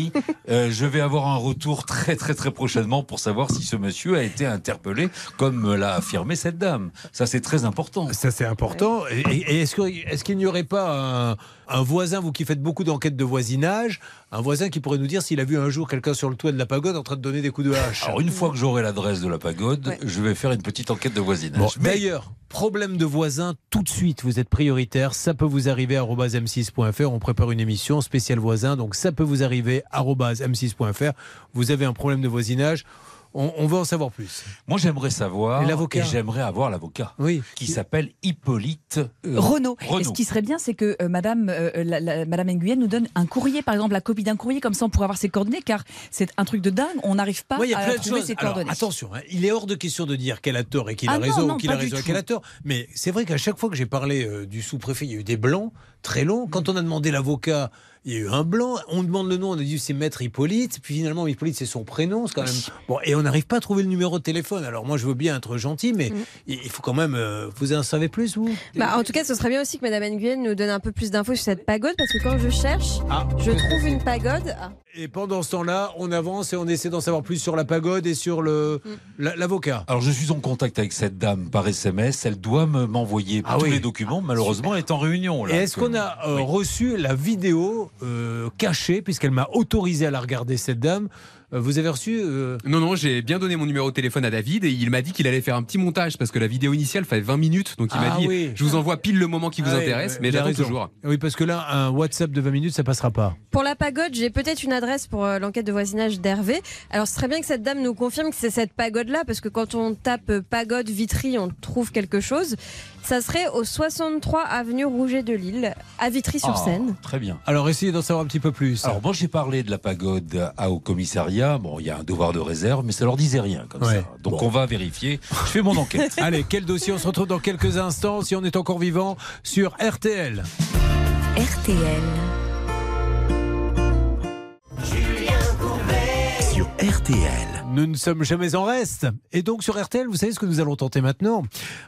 Euh, je vais avoir un retour très très très prochainement pour savoir si ce monsieur a été interpellé comme me l'a affirmé cette dame. Ça c'est très important. Ça, c'est important. Et, est-ce qu'il n'y aurait pas un, un voisin, vous qui faites beaucoup d'enquêtes de voisinage, un voisin qui pourrait nous dire s'il a vu un jour quelqu'un sur le toit de la pagode en train de donner des coups de hache Alors une fois que j'aurai l'adresse de la pagode, Ouais. je vais faire une petite enquête de voisinage. Bon, Mais- D'ailleurs, problème de voisin, tout de suite, vous êtes prioritaire. Ça peut vous arriver à m6.fr. On prépare une émission spéciale voisin. Donc, ça peut vous arriver à m6.fr. Vous avez un problème de voisinage. On, on va en savoir plus. Moi j'aimerais savoir Et l'avocat et j'aimerais avoir l'avocat Oui. qui s'appelle Hippolyte euh, Renault. Renaud. Et ce qui serait bien, c'est que euh, Madame, euh, la- la- Madame Nguyen nous donne un courrier, par exemple, la copie d'un courrier, comme ça on pourrait avoir ses coordonnées, car c'est un truc de dingue. On n'arrive pas à trouver choses. ses Alors, coordonnées. attention, hein, il est hors de question de dire qu'elle a tort et qu'il Ah a non, raison non, ou qu'il a raison et qu'elle a tort. Mais c'est vrai qu'à chaque fois que j'ai parlé euh, du sous-préfet, il y a eu des blancs très longs. Quand on a demandé l'avocat, il y a eu un blanc. On demande le nom, on a dit c'est Maître Hippolyte. Puis finalement, Hippolyte, c'est son prénom. C'est quand même bon. Et on n'arrive pas à trouver le numéro de téléphone. Alors moi, je veux bien être gentil, mais Mm. il il faut quand même. euh, vous en savez plus, vous? Bah, en tout cas, ce serait bien aussi que Madame Nguyen nous donne un peu plus d'infos sur cette pagode, parce que quand je cherche, Ah. je trouve une pagode. Ah. Et pendant ce temps-là, on avance et on essaie d'en savoir plus sur la pagode et sur le Mm. la- l'avocat. Alors je suis en contact avec cette dame par SMS. Elle doit me- m'envoyer Ah tous oui. les documents. Malheureusement, elle est en réunion. Et est-ce qu'on a euh, Oui. reçu la vidéo euh, cachée, puisqu'elle m'a autorisé à la regarder, cette dame Vous avez reçu euh, Non, non, j'ai bien donné mon numéro de téléphone à David et il m'a dit qu'il allait faire un petit montage parce que la vidéo initiale fait 20 minutes. Donc il Ah m'a dit oui. Je vous envoie pile le moment qui vous Ah intéresse, ouais, mais j'attends toujours. Oui, parce que là, un WhatsApp de 20 minutes, ça passera pas. Pour la pagode, j'ai peut-être une adresse pour euh, l'enquête de voisinage d'Hervé. Alors, ce serait bien que cette dame nous confirme que c'est cette pagode-là, parce que quand on tape euh, pagode Vitry, on trouve quelque chose. Ça serait au 63 avenue Rouget de Lille, à Vitry-sur-Seine. Ah, Très bien. Alors, essayez d'en savoir un petit peu plus. Alors moi j'ai parlé de la pagode à- au commissariat. Bon, il y a un devoir de réserve, mais ça leur disait rien comme Ouais. ça. Donc Bon. on va vérifier. Je fais mon enquête. Allez, quel dossier? On se retrouve dans quelques instants, si on est encore vivant, sur RTL. RTL. Sur RTL. Nous ne sommes jamais en reste. Et donc sur RTL, vous savez ce que nous allons tenter maintenant?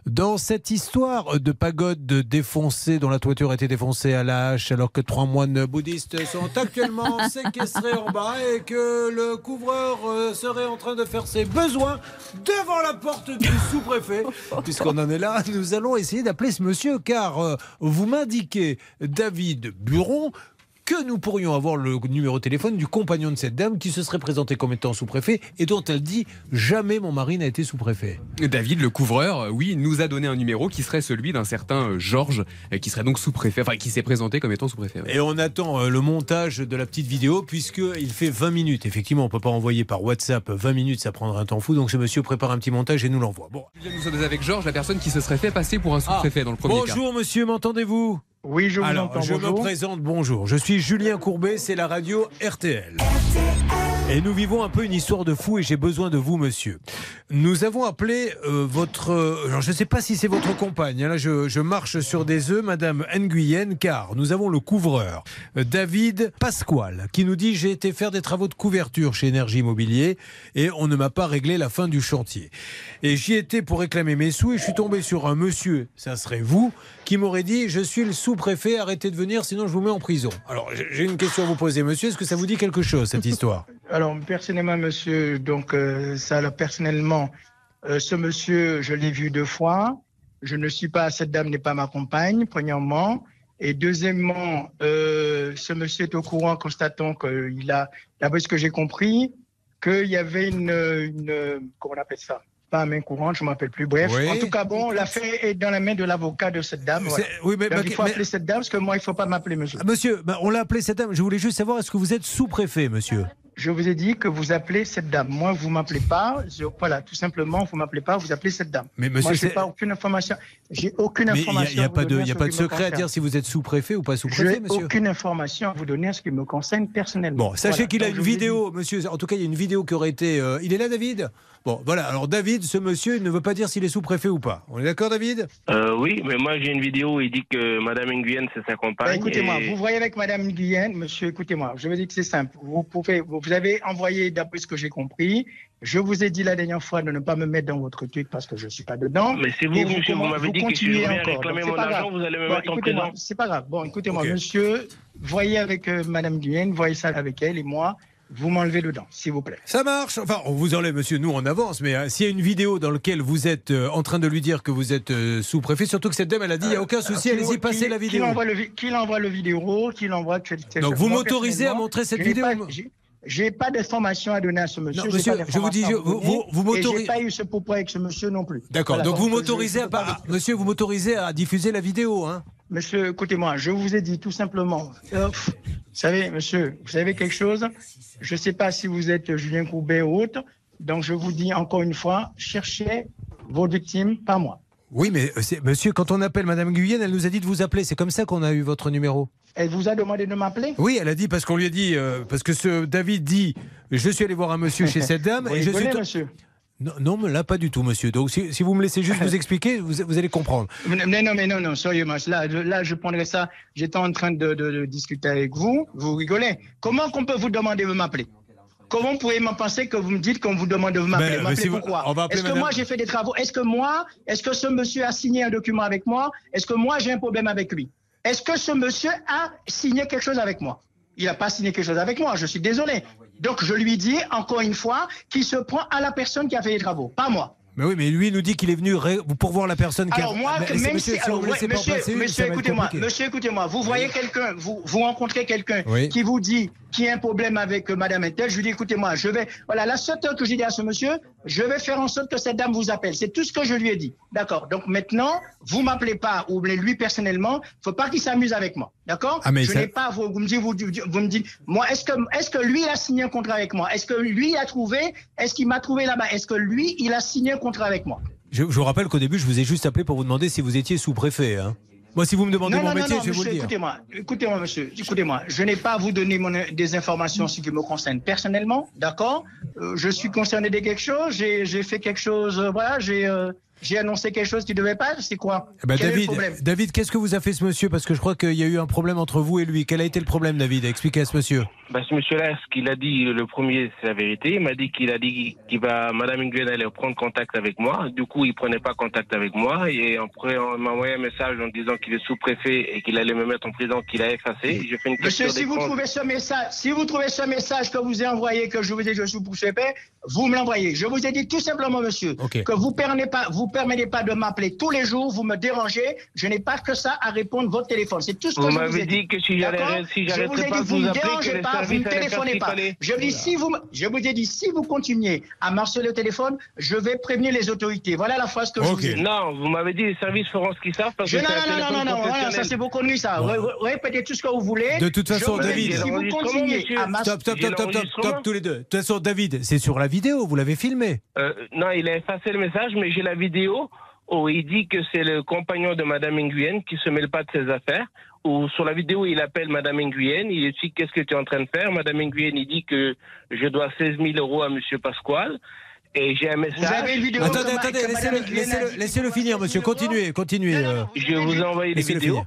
Dans cette histoire de pagode défoncée, dont la toiture a été défoncée à la hache, alors que trois moines bouddhistes sont actuellement séquestrés en bas et que le couvreur euh, serait en train de faire ses besoins devant la porte du sous-préfet. Puisqu'on en est là, nous allons essayer d'appeler ce monsieur, car euh, vous m'indiquez, David Buron, que nous pourrions avoir le numéro de téléphone du compagnon de cette dame qui se serait présenté comme étant sous-préfet et dont elle dit jamais mon mari n'a été sous-préfet. David, le couvreur, euh, oui, nous a donné un numéro qui serait celui d'un certain euh, Georges, euh, qui serait donc sous-préfet, enfin qui s'est présenté comme étant sous-préfet. ouais. Et on attend le montage de la petite vidéo puisqu'il fait 20 minutes. Effectivement, on peut pas envoyer par WhatsApp 20 minutes, ça prendra un temps fou. Donc ce monsieur prépare un petit montage et nous l'envoie. Bon. Nous sommes avec Georges, la personne qui se serait fait passer pour un sous-préfet dans le premier cas. Bonjour monsieur, m'entendez-vous? Oui, je vous Alors, entends. je bonjour. me présente, bonjour. Je suis Julien Courbet, c'est la radio RTL. Et nous vivons un peu une histoire de fou et j'ai besoin de vous, monsieur. Nous avons appelé euh, votre... euh, alors, je ne sais pas si c'est votre compagne. Là, je, je marche sur des œufs, Madame Nguyen, car nous avons le couvreur, euh, David Pasquale, qui nous dit j'ai été faire des travaux de couverture chez Énergie Immobilier et on ne m'a pas réglé la fin du chantier. Et j'y étais pour réclamer mes sous et je suis tombé sur un monsieur, ça serait vous, qui m'aurait dit je suis le sous-préfet, arrêtez de venir, sinon je vous mets en prison. Alors j'ai une question à vous poser, monsieur. Est-ce que ça vous dit quelque chose cette histoire? Alors, personnellement, monsieur, donc, euh, ça, personnellement, euh, ce monsieur, je l'ai vu deux fois. Je ne suis pas, cette dame n'est pas ma compagne, premièrement. Et deuxièmement, euh, ce monsieur est au courant, constatant qu'il a, d'après ce que j'ai compris, qu'il y avait une, comment on appelle ça? Pas main courante, je ne m'appelle plus. Bref, Oui. en tout cas, bon, l'affaire est dans la main de l'avocat de cette dame. voilà. Oui, mais, Donc, mais- il faut mais- appeler cette dame, parce que moi, il ne faut pas m'appeler monsieur. Ah, monsieur, bah, on l'a appelé cette dame. Je voulais juste savoir est-ce que vous êtes sous-préfet, monsieur? Je vous ai dit que vous appelez cette dame. Moi, vous m'appelez pas. Je- voilà, tout simplement, vous m'appelez pas, vous appelez cette dame. Mais monsieur, Moi, j'ai c'est- pas aucune information. J'ai aucune Mais il information. n'y a, à pas de, y a pas me secret à dire si vous êtes sous-préfet ou pas sous-préfet, J'ai monsieur? aucune information à vous donner en ce qui me concerne personnellement. Bon, sachez Voilà. qu'il a une je vidéo, monsieur. En tout cas, il y a une vidéo qui aurait été. euh, il est là, David? Bon, voilà. Alors, David, ce monsieur, il ne veut pas dire s'il est sous-préfet ou pas. On est d'accord, David? Euh, oui, mais moi j'ai une vidéo où il dit que Madame Nguyen c'est sa Bah, compagne. écoutez-moi, et- vous voyez avec Madame Guyenne, monsieur, écoutez-moi, je vous dis que c'est simple. Vous pouvez, vous avez envoyé, d'après ce que j'ai compris, je vous ai dit la dernière fois de ne pas me mettre dans votre truc parce que je suis pas dedans. Mais c'est vous, Et monsieur, vous m'avez dit que si je continuez venais encore. réclamer Donc, mon c'est pas argent, grave. vous allez me Bon, mettre en écoutez-moi, prison. C'est pas grave. Bon, écoutez-moi, monsieur, voyez avec euh, Madame Guyenne, voyez ça avec elle et moi, vous m'enlevez dedans, s'il vous plaît. Ça marche. Enfin, on vous enlève, monsieur. Nous, on avance. Mais euh, s'il y a une vidéo dans laquelle vous êtes euh, en train de lui dire que vous êtes euh, sous-préfet, surtout que cette dame, elle a dit il n'y a aucun souci, Euh, allez-y, qu'il- passez la qu'il vidéo. envoie le, qu'il envoie le vidéo, qu'il envoie. Donc, vous m'autorisez à montrer cette vidéo pas- j'ai- J'ai pas d'informations à donner à ce monsieur. Non, j'ai monsieur, pas je vous dis, à vous- vous- vous m'autorisez- pas eu ce propos avec ce monsieur non plus. D'accord. Voilà, Donc, vous je- m'autorisez je à pas. Monsieur, vous m'autorisez à diffuser la vidéo, hein Monsieur, écoutez-moi, je vous ai dit tout simplement. euh, vous savez, monsieur, vous savez quelque chose? Je ne sais pas si vous êtes Julien Courbet ou autre. Donc, je vous dis encore une fois, cherchez vos victimes, pas moi. Oui, mais euh, monsieur, quand on appelle Madame Guyenne, elle nous a dit de vous appeler. C'est comme ça qu'on a eu votre numéro. Elle vous a demandé de m'appeler? Oui, elle a dit parce qu'on lui a dit euh, parce que ce David dit je suis allé voir un monsieur chez cette dame Vous et je suis rigolez, monsieur? Non, non, mais là pas du tout, monsieur. Donc si, si vous me laissez juste vous expliquer, vous, vous allez comprendre. Mais non, mais non, non, sérieusement, là, là, je prendrais ça. J'étais en train de, de- de discuter avec vous. Vous rigolez. Comment qu'on peut vous demander de m'appeler? Comment pouvez-vous penser que vous me dites qu'on vous demande de m'appeler? Ben, mais M'appeler pourquoi Est-ce que moi j'ai fait des travaux? Est-ce que moi, est-ce que ce monsieur a signé un document avec moi? Est-ce que moi j'ai un problème avec lui? Est-ce que ce monsieur a signé quelque chose avec moi? Il n'a pas signé quelque chose avec moi. Je suis désolé. Donc je lui dis encore une fois qu'il se prend à la personne qui a fait les travaux, pas moi. Mais oui, mais lui il nous dit qu'il est venu ré- pour voir la personne qui Alors a. moi, Mais même monsieur, si, alors, ouais, monsieur, monsieur, écoutez-moi, monsieur, écoutez-moi, vous voyez quelqu'un, vous, vous rencontrez quelqu'un Oui. qui vous dit qu'il y a un problème avec euh, Madame Intel, je lui dis, écoutez-moi, je vais, voilà, la seule chose que j'ai dit à ce monsieur, je vais faire en sorte que cette dame vous appelle. C'est tout ce que je lui ai dit. D'accord. Donc maintenant, vous m'appelez pas, ou lui personnellement, faut pas qu'il s'amuse avec moi. D'accord Ah, Je ça- n'ai pas, vous, vous me dites, vous, vous me dites, moi, est-ce que, est-ce que lui il a signé un contrat avec moi? Est-ce que lui il a trouvé Est-ce qu'il m'a trouvé là-bas? Est-ce que lui il a signé un contrat avec moi? Je, je vous rappelle qu'au début je vous ai juste appelé pour vous demander si vous étiez sous-préfet. Hein. Moi, si vous me demandez non, mon non, métier, non, je vais vous le dire. Écoutez-moi, écoutez-moi, monsieur, écoutez-moi. Je n'ai pas à vous donner mon- des informations ce qui me concerne personnellement, d'accord? Euh, Je suis concerné de quelque chose, j'ai j'ai fait quelque chose, euh, voilà, j'ai euh, j'ai annoncé quelque chose qui ne devait pas, c'est quoi? Eh ben, Quel David, David, qu'est-ce que vous a fait ce monsieur? Parce que je crois qu'il y a eu un problème entre vous et lui. Quel a été le problème, David? Expliquez à ce monsieur. Bah, ce monsieur-là, ce qu'il a dit, le premier, c'est la vérité. Il m'a dit qu'il a dit qu'il va, Madame Nguyen allait prendre contact avec moi. Du coup, il prenait pas contact avec moi. Et après, on m'a envoyé un message en disant qu'il est sous-préfet et qu'il allait me mettre en prison, qu'il a effacé. J'ai fait une Monsieur, si vous trouvez ce message, si vous trouvez ce message que vous ai envoyé, que je vous ai dit que je suis poursuivant, vous me l'envoyez. Je vous ai dit tout simplement, monsieur, que vous permettez pas, vous permettez pas de m'appeler tous les jours, vous me dérangez. Je n'ai pas que ça à répondre votre téléphone. C'est tout ce que Vous je vous m'avez ai dit que si j'allais- si vous ai pas dit, de vous vous me appeler, que dérangez vous ce téléphonez pas. Je dis, si vous, je vous ai dit, si vous continuez à marceler le téléphone, je vais prévenir les autorités. Voilà la phrase que je vous ai. Non, vous m'avez dit les services feront ce qu'ils savent parce Je- que non, non, non, non, non, non, professionnel. ça c'est vos conneries, ça. Ré- ré- Répétez tout ce que vous voulez. De toute façon, David- Si vous continuez à marceler. Stop, stop, stop, stop, stop, tous les deux. De toute façon, David, c'est sur la vidéo, vous l'avez filmé. Euh, non, il a effacé le message, mais j'ai la vidéo où il dit que c'est le compagnon de Madame Nguyen qui se mêle pas de ses affaires. Ou sur la vidéo, il appelle Madame Nguyen, il explique qu'est-ce que tu es en train de faire. Madame Nguyen, il dit que je dois 16 000 euros à Monsieur Pasquale. Et j'ai un message. Vous avez une vidéo Attendez, attendez, laissez-le dit finir, monsieur. Continuez, continuez. Non, non, euh. Je vous envoyer les Laissez-le vidéos.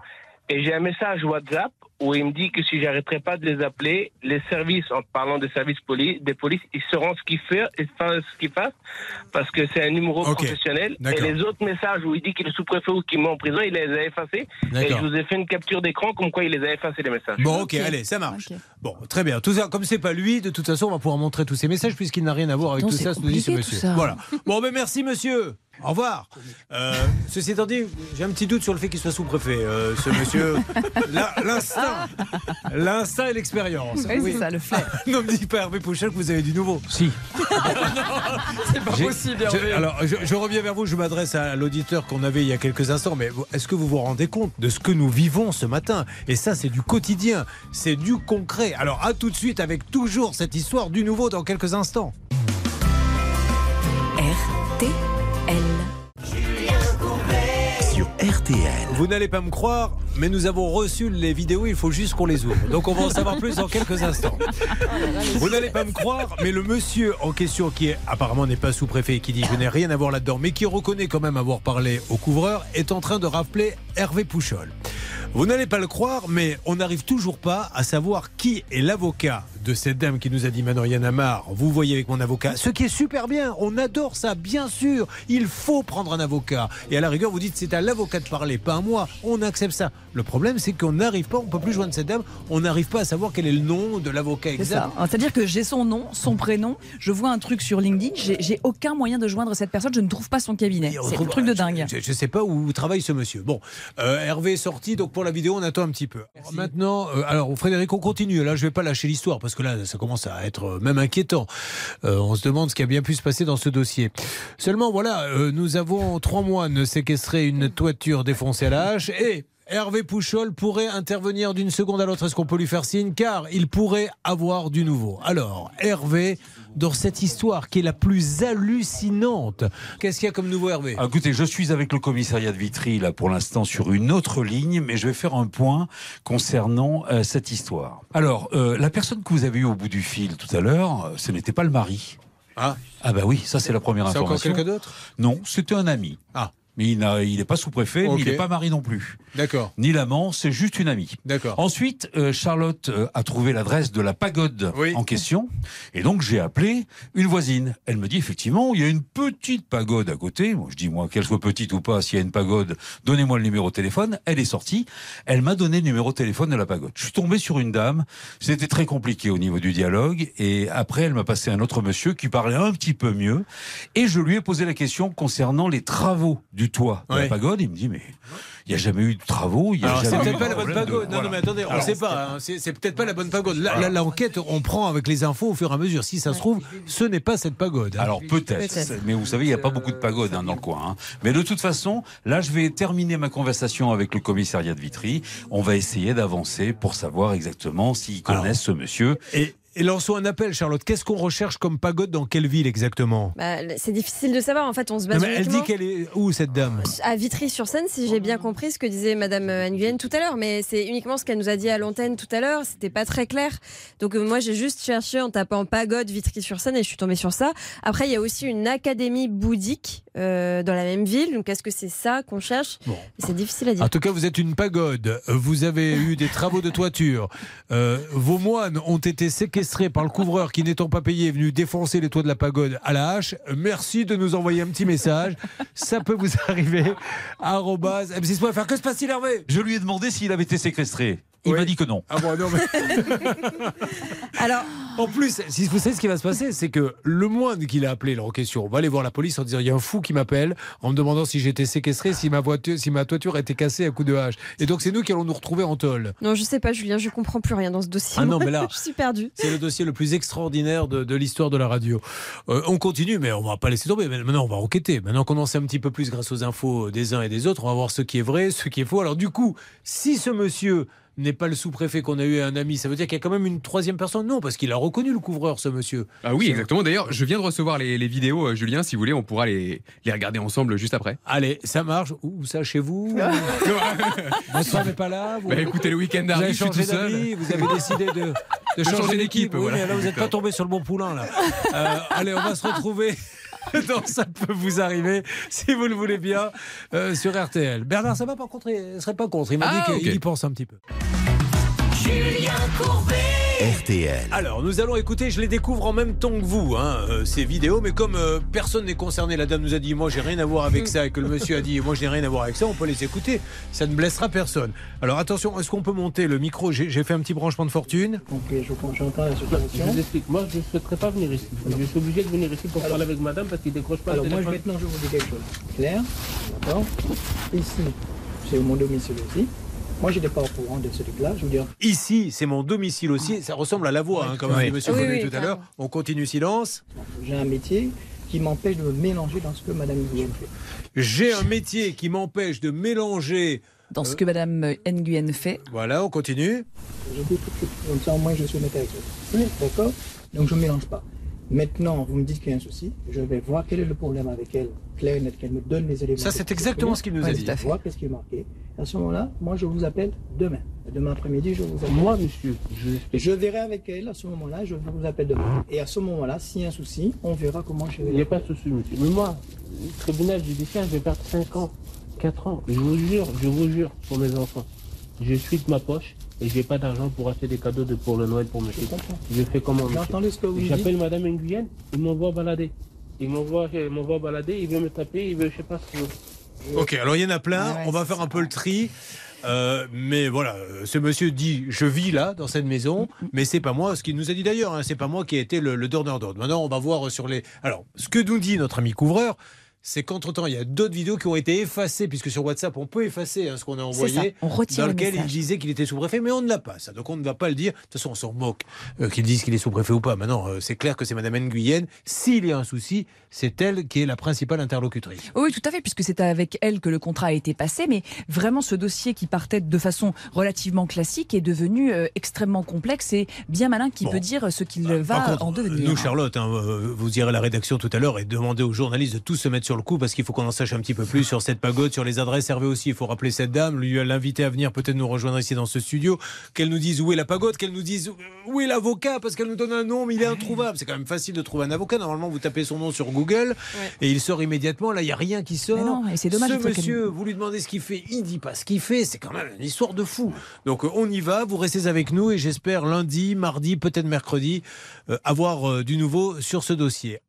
Et j'ai un message WhatsApp où il me dit que si j'arrêterai pas de les appeler, les services, en parlant des services poli- des polices, ils sauront ce qu'ils font, ce qu'ils fassent, parce que c'est un numéro professionnel. Et les autres messages où il dit qu'il est sous-préfet ou qu'il met en prison, il les a effacés. Et je vous ai fait une capture d'écran comme quoi il les a effacés les messages. Bon, ok, allez, ça marche. Bon, très bien. Tout ça, comme c'est pas lui, de toute façon, on va pouvoir montrer tous ces messages puisqu'il n'a rien à voir avec Non, tout ça, ce nous dit ce monsieur. ça. Voilà. Bon, ben merci, monsieur. Au revoir. Euh, ceci étant dit, j'ai un petit doute sur le fait qu'il soit sous-préfet, euh, ce monsieur. L'instinct, l'instinct et l'expérience. Oui, c'est ça, le flair. ne me dites pas, Hervé Pouchel, que vous avez du nouveau. Si. C'est pas possible, Hervé. alors, je, je reviens vers vous, je m'adresse à l'auditeur qu'on avait il y a quelques instants, mais est-ce que vous vous rendez compte de ce que nous vivons ce matin? Et ça, c'est du quotidien, c'est du concret. Alors, à tout de suite avec toujours cette histoire du nouveau dans quelques instants. RTL. Vous n'allez pas me croire, mais nous avons reçu les vidéos, il faut juste qu'on les ouvre. Donc on va en savoir plus dans quelques instants. Vous n'allez pas me croire, mais le monsieur en question, qui est, apparemment n'est pas sous-préfet et qui dit je n'ai rien à voir là-dedans, mais qui reconnaît quand même avoir parlé au couvreur, est en train de rappeler Hervé Pouchol. Vous n'allez pas le croire, mais on n'arrive toujours pas à savoir qui est l'avocat de cette dame qui nous a dit Yann Amar, vous voyez avec mon avocat, ce qui est super bien, on adore ça, bien sûr, il faut prendre un avocat. Et à la rigueur, vous dites c'est à l'avocat de parler, pas à moi, on accepte ça. Le problème, c'est qu'on n'arrive pas, on peut plus joindre cette dame, on n'arrive pas à savoir quel est le nom de l'avocat exact. C'est-à-dire que j'ai son nom, son prénom, je vois un truc sur LinkedIn, j'ai j'ai aucun moyen de joindre cette personne, je ne trouve pas son cabinet. C'est un truc de dingue. Je ne sais pas où travaille ce monsieur. Bon, euh, Hervé est sorti, donc pour la vidéo, on attend un petit peu. Maintenant, euh, alors Frédéric, on continue. Là, je vais pas lâcher l'histoire parce que là, ça commence à être euh, même inquiétant. Euh, on se demande ce qui a bien pu se passer dans ce dossier. Seulement, voilà, euh, nous avons trois moines séquestré une toiture défoncée à la hache et. Hervé Pouchol pourrait intervenir d'une seconde à l'autre. Est-ce qu'on peut lui faire signe? Car il pourrait avoir du nouveau. Alors, Hervé, dans cette histoire qui est la plus hallucinante, qu'est-ce qu'il y a comme nouveau, Hervé? Ah, Écoutez, je suis avec le commissariat de Vitry là pour l'instant sur une autre ligne, mais je vais faire un point concernant euh, cette histoire. Alors, euh, la personne que vous avez eue au bout du fil tout à l'heure, euh, ce n'était pas le mari. Ah, Ah bah oui, ça c'est la première c'est encore information. quelqu'un d'autre? Non, c'était un ami. Ah. Mais il n'a- il n'est pas sous-préfet, il n'est pas mari non plus. D'accord, Ni l'amant, c'est juste une amie. d'accord. Ensuite, euh, Charlotte euh, a trouvé l'adresse de la pagode Oui. en question. Et donc, j'ai appelé une voisine. Elle me dit, effectivement, il y a une petite pagode à côté. Je dis, moi, qu'elle soit petite ou pas, s'il y a une pagode, donnez-moi le numéro de téléphone. Elle est sortie. Elle m'a donné le numéro de téléphone de la pagode. Je suis tombé sur une dame. C'était très compliqué au niveau du dialogue. Et après, elle m'a passé un autre monsieur qui parlait un petit peu mieux. Et je lui ai posé la question concernant les travaux du toit de Ouais. la pagode. Il me dit, mais il n'y a jamais eu de travaux. Il y a Alors, c'est peut-être pas la bonne de- pagode. Non, Voilà. non, mais attendez, on ne sait pas. hein. C'est c'est peut-être pas la bonne pagode. Là, là, l'enquête, on prend avec les infos au fur et à mesure. Si ça se trouve, ce n'est pas cette pagode. hein. Alors peut-être, Peut-être. mais vous savez, il n'y a pas beaucoup de pagodes hein, dans le coin. hein. Mais de toute façon, là, je vais terminer ma conversation avec le commissariat de Vitry. On va essayer d'avancer pour savoir exactement s'ils Alors. connaissent ce monsieur. Et, et lançons un appel, Charlotte. Qu'est-ce qu'on recherche comme pagode dans quelle ville exactement? Bah, c'est difficile de savoir. En fait, on se Non, base mais Elle dit qu'elle est où cette dame? À Vitry-sur-Seine, si j'ai bien compris ce que disait Madame euh, Nguyen tout à l'heure. Mais c'est uniquement ce qu'elle nous a dit à l'antenne tout à l'heure. C'était pas très clair. Donc euh, moi, j'ai juste cherché en tapant pagode Vitry-sur-Seine et je suis tombée sur ça. Après, il y a aussi une académie bouddhique euh, dans la même ville. Donc est-ce que c'est ça qu'on cherche? Bon. C'est difficile à dire. En tout cas, vous êtes une pagode. Vous avez eu des travaux de toiture. Euh, vos moines ont été séquestrés par le couvreur qui, n'étant pas payé, est venu défoncer les toits de la pagode à la hache. Merci de nous envoyer un petit message. Ça peut vous arriver. M6.fr. Que se passe-t-il, Hervé? Je lui ai demandé s'il avait été séquestré. Il Oui. m'a dit que non. Ah bon, non, mais... Alors, En plus, si vous savez ce qui va se passer, c'est que le moine qui l'a appelé, en question, on va aller voir la police en disant il y a un fou qui m'appelle en me demandant si j'étais séquestré, si ma, voiture, si ma toiture était cassée à coups de hache. Et donc, c'est nous qui allons nous retrouver en tôle. non, je sais pas, Julien, je comprends plus rien dans ce dossier. Ah non, mais là- je suis perdue. C'est le dossier le plus extraordinaire de, de l'histoire de la radio. Euh, on continue, mais on va pas laisser tomber. Maintenant, on va enquêter. Maintenant qu'on en sait un petit peu plus grâce aux infos des uns et des autres, on va voir ce qui est vrai, ce qui est faux. Alors, du coup, si ce monsieur n'est pas le sous-préfet qu'on a eu un ami, ça veut dire qu'il y a quand même une troisième personne Non, parce qu'il a reconnu le couvreur, ce monsieur. Ah oui, exactement. D'ailleurs, je viens de recevoir les, les vidéos, euh, Julien. Si vous voulez, on pourra les, les regarder ensemble juste après. Allez, ça marche. Où ça, chez vous Votre femme n'est pas là vous... Bah, écoutez, le week-end arrive, je suis tout seul. vous avez décidé de, de changer, d'équipe. d'équipe, Oui, voilà. mais là, vous n'êtes pas tombé sur le bon poulain. Là. Euh, allez, on va se retrouver dans Ça peut vous arriver, si vous le voulez bien, euh, sur RTL. Bernard, ça va pas contre, il serait pas contre. Il m'a Ah, dit qu'il y pense un petit peu. RTL. RTL. Alors, nous allons écouter, je les découvre en même temps que vous, hein, euh, ces vidéos, mais comme euh, personne n'est concerné, la dame nous a dit, moi j'ai rien à voir avec ça, et que le monsieur a dit, moi j'ai rien à voir avec ça, on peut les écouter, ça ne blessera personne. Alors attention, est-ce qu'on peut monter le micro? J'ai fait un petit branchement de fortune. Ok, je- j'entends la situation. Je vous explique. Moi, je ne souhaiterais pas venir ici. Je suis obligé de venir ici pour parler avec madame parce qu'il décroche pas Alors moi, maintenant, je vous dis quelque chose. Claire, d'accord? Ici, c'est mon domicile aussi. Moi, je n'étais pas au courant de ce truc-là. Je veux dire, Ici, c'est mon domicile aussi, ça ressemble à la voix, hein, comme a Oui. dit monsieur Oui, oui, tout à l'heure. On continue silence. j'ai un métier qui m'empêche de me mélanger dans ce que Madame Nguyen fait. J'ai un métier qui m'empêche de mélanger. Dans ce que Madame Nguyen fait. Voilà, on continue. Je dis tout de suite, comme ça, au moins, je suis honnête avec vous. Oui, d'accord Donc, je ne mélange pas. Maintenant, vous me dites qu'il y a un souci. Je vais voir quel est le problème avec elle, clair et net, qu'elle me donne les éléments. Ça, c'est exactement ce qu'il nous a dit. tout à fait. Voir qu'est-ce qui est marqué. À ce moment-là, moi, je vous appelle demain. Demain après-midi, je vous appelle. Moi, monsieur, je... Je verrai avec elle à ce moment-là, je vous appelle demain. Et à ce moment-là, s'il y a un souci, on verra comment je vais. Il n'y a pas de souci, monsieur. Mais moi, le tribunal judiciaire, je vais perdre 5 ans, 4 ans. Je vous jure, je vous jure, pour mes enfants. Je suis de ma poche et j'ai pas d'argent pour acheter des cadeaux de, pour le Noël pour mes fils. Je fais comment, monsieur ce que vous J'appelle madame Nguyen, il m'envoie balader. Il m'envoie, balader, il veut me taper, il veut, je sais pas ce veut. Ok, alors il y en a plein, on va faire un peu le tri. Euh, mais voilà, euh, ce monsieur dit je vis là dans cette maison, mais c'est pas moi. Ce qu'il nous a dit d'ailleurs, hein, c'est pas moi qui ai été le, le donneur d'ordre. Maintenant, on va voir sur les. Alors, ce que nous dit notre ami couvreur, c'est qu'entre temps, il y a d'autres vidéos qui ont été effacées, puisque sur WhatsApp, on peut effacer hein, ce qu'on a envoyé, ça, on retire dans le lequel il disait qu'il était sous-préfet, mais on ne l'a pas. Ça, donc on ne va pas le dire. De toute façon, on s'en moque euh, qu'il dise qu'il est sous-préfet ou pas. Maintenant, euh, c'est clair que c'est Madame Nguyen. S'il y a un souci, c'est elle qui est la principale interlocutrice. Oui, tout à fait, puisque c'est avec elle que le contrat a été passé, mais vraiment ce dossier qui partait de façon relativement classique est devenu euh, extrêmement complexe et bien malin qui peut dire ce qu'il va Par contre, en devenir. Nous, Charlotte, hein, euh, vous irez à la rédaction tout à l'heure et demandez aux journalistes de tous se mettre sur le coup parce qu'il faut qu'on en sache un petit peu plus sur cette pagode, sur les adresses. Hervé aussi, il faut rappeler cette dame, lui l'inviter à venir peut-être nous rejoindre ici dans ce studio, qu'elle nous dise où est la pagode, qu'elle nous dise où est l'avocat parce qu'elle nous donne un nom, mais il est introuvable. C'est quand même facile de trouver un avocat. Normalement, vous tapez son nom sur Google et il sort immédiatement. Là, il n'y a rien qui sort. Mais non, et c'est dommage, Ce monsieur, vous lui demandez ce qu'il fait, il dit pas ce qu'il fait. C'est quand même une histoire de fou. Donc, euh, on y va. Vous restez avec nous et j'espère lundi, mardi, peut-être mercredi, euh, avoir euh, du nouveau sur ce dossier.